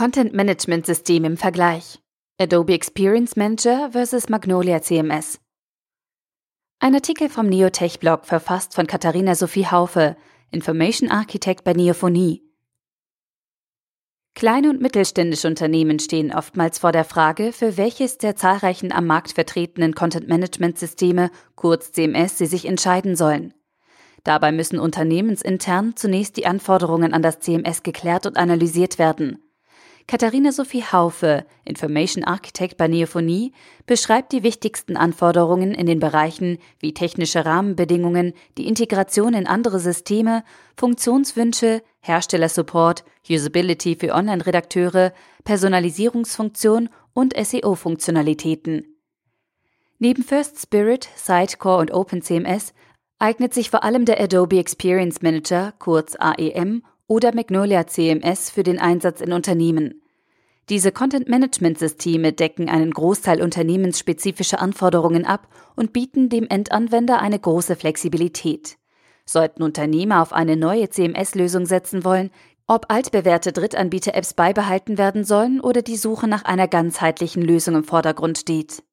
Content Management System im Vergleich. Adobe Experience Manager vs. Magnolia CMS. Ein Artikel vom Neotech-Blog verfasst von Katharina Sophie Haufe, Information Architect bei Neophonie. Kleine und mittelständische Unternehmen stehen oftmals vor der Frage, für welches der zahlreichen am Markt vertretenen Content-Management-Systeme, kurz CMS, sie sich entscheiden sollen. Dabei müssen unternehmensintern zunächst die Anforderungen an das CMS geklärt und analysiert werden. Katharina Sophie Haufe, Information Architect bei Neophonie, beschreibt die wichtigsten Anforderungen in den Bereichen wie technische Rahmenbedingungen, die Integration in andere Systeme, Funktionswünsche, Herstellersupport, Usability für Online-Redakteure, Personalisierungsfunktion und SEO-Funktionalitäten. Neben First Spirit, Sitecore und OpenCMS eignet sich vor allem der Adobe Experience Manager, kurz AEM, oder Magnolia CMS für den Einsatz in Unternehmen. Diese Content-Management-Systeme decken einen Großteil unternehmensspezifischer Anforderungen ab und bieten dem Endanwender eine große Flexibilität. Sollten Unternehmer auf eine neue CMS-Lösung setzen wollen, ob altbewährte Drittanbieter-Apps beibehalten werden sollen oder die Suche nach einer ganzheitlichen Lösung im Vordergrund steht.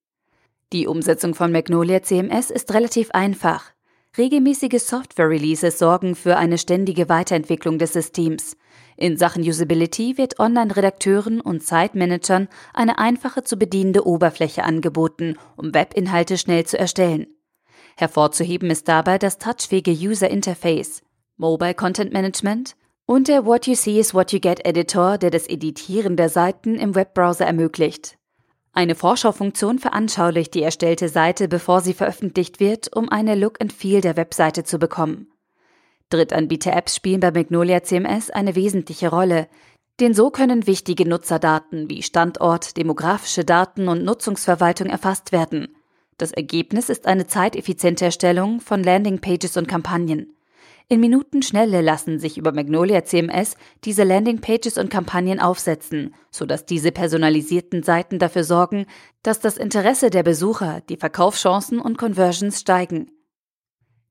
Die Umsetzung von Magnolia CMS ist relativ einfach. Regelmäßige Software-Releases sorgen für eine ständige Weiterentwicklung des Systems. In Sachen Usability wird Online-Redakteuren und Site-Managern eine einfache zu bedienende Oberfläche angeboten, um Webinhalte schnell zu erstellen. Hervorzuheben ist dabei das touchfähige User Interface, Mobile Content Management und der What You See is What You Get Editor, der das Editieren der Seiten im Webbrowser ermöglicht. Eine Vorschaufunktion veranschaulicht die erstellte Seite, bevor sie veröffentlicht wird, um eine Look and Feel der Webseite zu bekommen. Drittanbieter-Apps spielen bei Magnolia CMS eine wesentliche Rolle, denn so können wichtige Nutzerdaten wie Standort, demografische Daten und Nutzungsverwaltung erfasst werden. Das Ergebnis ist eine zeiteffiziente Erstellung von Landingpages und Kampagnen. In Minutenschnelle lassen sich über Magnolia CMS diese Landingpages und Kampagnen aufsetzen, sodass diese personalisierten Seiten dafür sorgen, dass das Interesse der Besucher, die Verkaufschancen und Conversions steigen.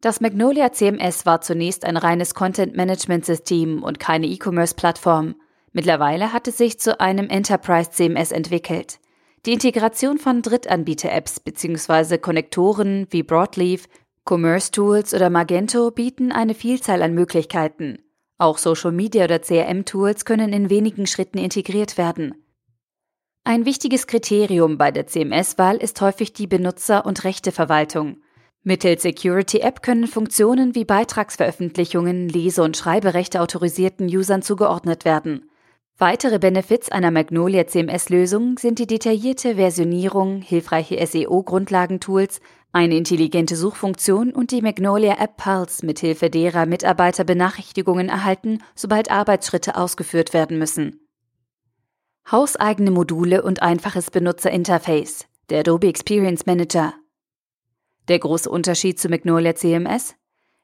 Das Magnolia CMS war zunächst ein reines Content-Management-System und keine E-Commerce-Plattform. Mittlerweile hat es sich zu einem Enterprise CMS entwickelt. Die Integration von Drittanbieter-Apps bzw. Konnektoren wie Broadleaf, Commerce Tools oder Magento bieten eine Vielzahl an Möglichkeiten. Auch Social Media oder CRM-Tools können in wenigen Schritten integriert werden. Ein wichtiges Kriterium bei der CMS-Wahl ist häufig die Benutzer- und Rechteverwaltung. Mittels Security App können Funktionen wie Beitragsveröffentlichungen, Lese- und Schreiberechte autorisierten Usern zugeordnet werden. Weitere Benefits einer Magnolia CMS-Lösung sind die detaillierte Versionierung, hilfreiche SEO-Grundlagentools, eine intelligente Suchfunktion und die Magnolia App Pulse, mithilfe derer Mitarbeiter Benachrichtigungen erhalten, sobald Arbeitsschritte ausgeführt werden müssen. Hauseigene Module und einfaches Benutzerinterface, der Adobe Experience Manager. Der große Unterschied zu Magnolia CMS?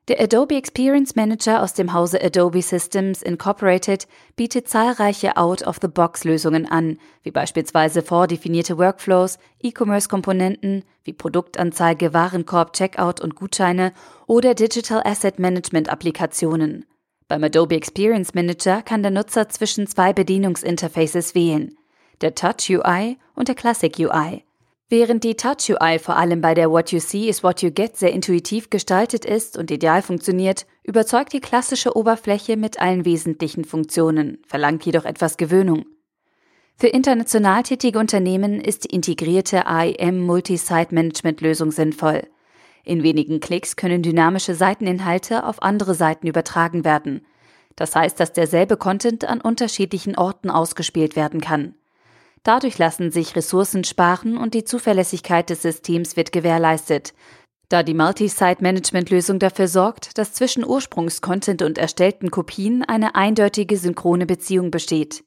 Der Adobe Experience Manager aus dem Hause Adobe Systems Incorporated bietet zahlreiche Out-of-the-Box-Lösungen an, wie beispielsweise vordefinierte Workflows, E-Commerce-Komponenten wie Produktanzeige, Warenkorb, Checkout und Gutscheine oder Digital Asset Management-Applikationen. Beim Adobe Experience Manager kann der Nutzer zwischen zwei Bedienungsinterfaces wählen, der Touch UI und der Classic UI. Während die Touch UI vor allem bei der What You See is What You Get sehr intuitiv gestaltet ist und ideal funktioniert, überzeugt die klassische Oberfläche mit allen wesentlichen Funktionen, verlangt jedoch etwas Gewöhnung. Für international tätige Unternehmen ist die integrierte AIM Multi-Site Management Lösung sinnvoll. In wenigen Klicks können dynamische Seiteninhalte auf andere Seiten übertragen werden. Das heißt, dass derselbe Content an unterschiedlichen Orten ausgespielt werden kann. Dadurch lassen sich Ressourcen sparen und die Zuverlässigkeit des Systems wird gewährleistet, da die Multi-Site-Management-Lösung dafür sorgt, dass zwischen Ursprungscontent und erstellten Kopien eine eindeutige synchrone Beziehung besteht.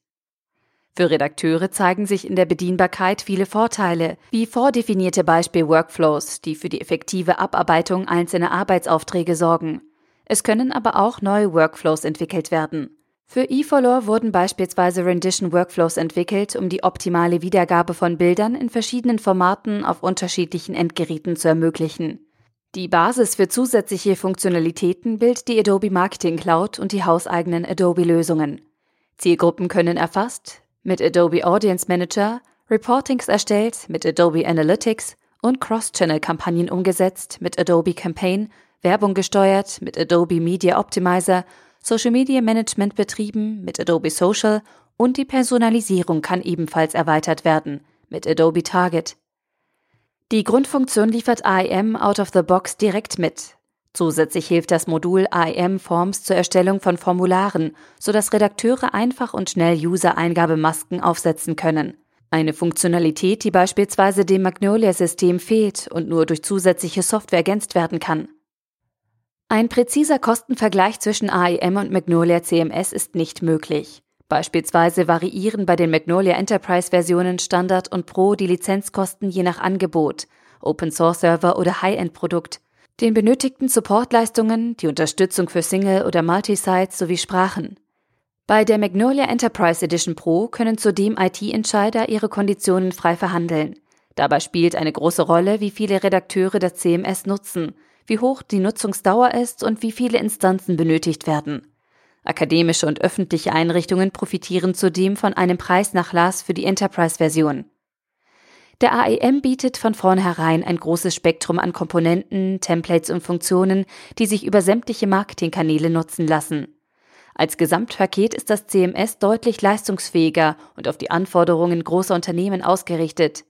Für Redakteure zeigen sich in der Bedienbarkeit viele Vorteile, wie vordefinierte Beispiel-Workflows, die für die effektive Abarbeitung einzelner Arbeitsaufträge sorgen. Es können aber auch neue Workflows entwickelt werden. Für eFollow wurden beispielsweise Rendition Workflows entwickelt, um die optimale Wiedergabe von Bildern in verschiedenen Formaten auf unterschiedlichen Endgeräten zu ermöglichen. Die Basis für zusätzliche Funktionalitäten bildet die Adobe Marketing Cloud und die hauseigenen Adobe-Lösungen. Zielgruppen können erfasst, mit Adobe Audience Manager, Reportings erstellt mit Adobe Analytics und Cross-Channel-Kampagnen umgesetzt mit Adobe Campaign, Werbung gesteuert mit Adobe Media Optimizer, Social Media Management betrieben mit Adobe Social und die Personalisierung kann ebenfalls erweitert werden mit Adobe Target. Die Grundfunktion liefert AIM out of the box direkt mit. Zusätzlich hilft das Modul AIM Forms zur Erstellung von Formularen, sodass Redakteure einfach und schnell User-Eingabemasken aufsetzen können. Eine Funktionalität, die beispielsweise dem Magnolia-System fehlt und nur durch zusätzliche Software ergänzt werden kann. Ein präziser Kostenvergleich zwischen AIM und Magnolia CMS ist nicht möglich. Beispielsweise variieren bei den Magnolia Enterprise Versionen Standard und Pro die Lizenzkosten je nach Angebot, Open Source Server oder High-End Produkt, den benötigten Supportleistungen, die Unterstützung für Single- oder Multisites sowie Sprachen. Bei der Magnolia Enterprise Edition Pro können zudem IT-Entscheider ihre Konditionen frei verhandeln. Dabei spielt eine große Rolle, wie viele Redakteure das CMS nutzen, wie hoch die Nutzungsdauer ist und wie viele Instanzen benötigt werden. Akademische und öffentliche Einrichtungen profitieren zudem von einem Preisnachlass für die Enterprise-Version. Der AEM bietet von vornherein ein großes Spektrum an Komponenten, Templates und Funktionen, die sich über sämtliche Marketingkanäle nutzen lassen. Als Gesamtpaket ist das CMS deutlich leistungsfähiger und auf die Anforderungen großer Unternehmen ausgerichtet.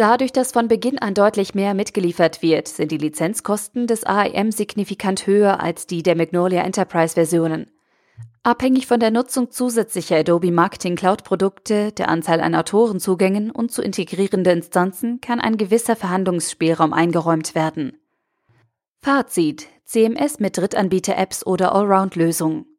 Dadurch, dass von Beginn an deutlich mehr mitgeliefert wird, sind die Lizenzkosten des AEM signifikant höher als die der Magnolia Enterprise Versionen. Abhängig von der Nutzung zusätzlicher Adobe Marketing Cloud Produkte, der Anzahl an Autorenzugängen und zu integrierende Instanzen kann ein gewisser Verhandlungsspielraum eingeräumt werden. Fazit: CMS mit Drittanbieter-Apps oder Allround-Lösungen.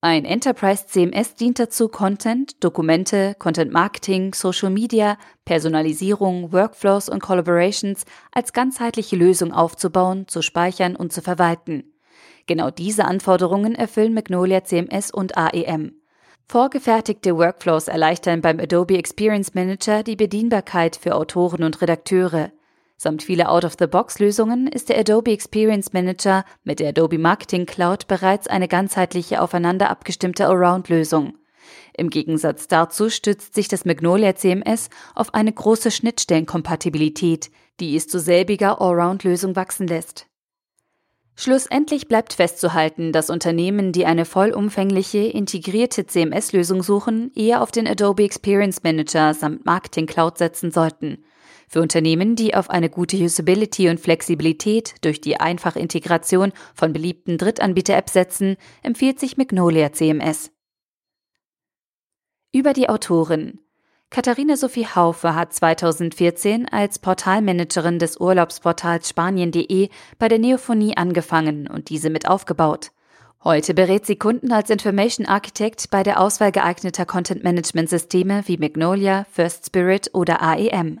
Ein Enterprise CMS dient dazu, Content, Dokumente, Content Marketing, Social Media, Personalisierung, Workflows und Collaborations als ganzheitliche Lösung aufzubauen, zu speichern und zu verwalten. Genau diese Anforderungen erfüllen Magnolia CMS und AEM. Vorgefertigte Workflows erleichtern beim Adobe Experience Manager die Bedienbarkeit für Autoren und Redakteure. Samt vieler Out-of-the-Box-Lösungen ist der Adobe Experience Manager mit der Adobe Marketing Cloud bereits eine ganzheitliche aufeinander abgestimmte Allround-Lösung. Im Gegensatz dazu stützt sich das Magnolia CMS auf eine große Schnittstellenkompatibilität, die es zu selbiger Allround-Lösung wachsen lässt. Schlussendlich bleibt festzuhalten, dass Unternehmen, die eine vollumfängliche, integrierte CMS-Lösung suchen, eher auf den Adobe Experience Manager samt Marketing Cloud setzen sollten. Für Unternehmen, die auf eine gute Usability und Flexibilität durch die einfache Integration von beliebten Drittanbieter-Apps setzen, empfiehlt sich Magnolia CMS. Über die Autorin Katharina Sophie Haufe hat 2014 als Portalmanagerin des Urlaubsportals Spanien.de bei der Neophonie angefangen und diese mit aufgebaut. Heute berät sie Kunden als Information Architect bei der Auswahl geeigneter Content Management Systeme wie Magnolia, First Spirit oder AEM.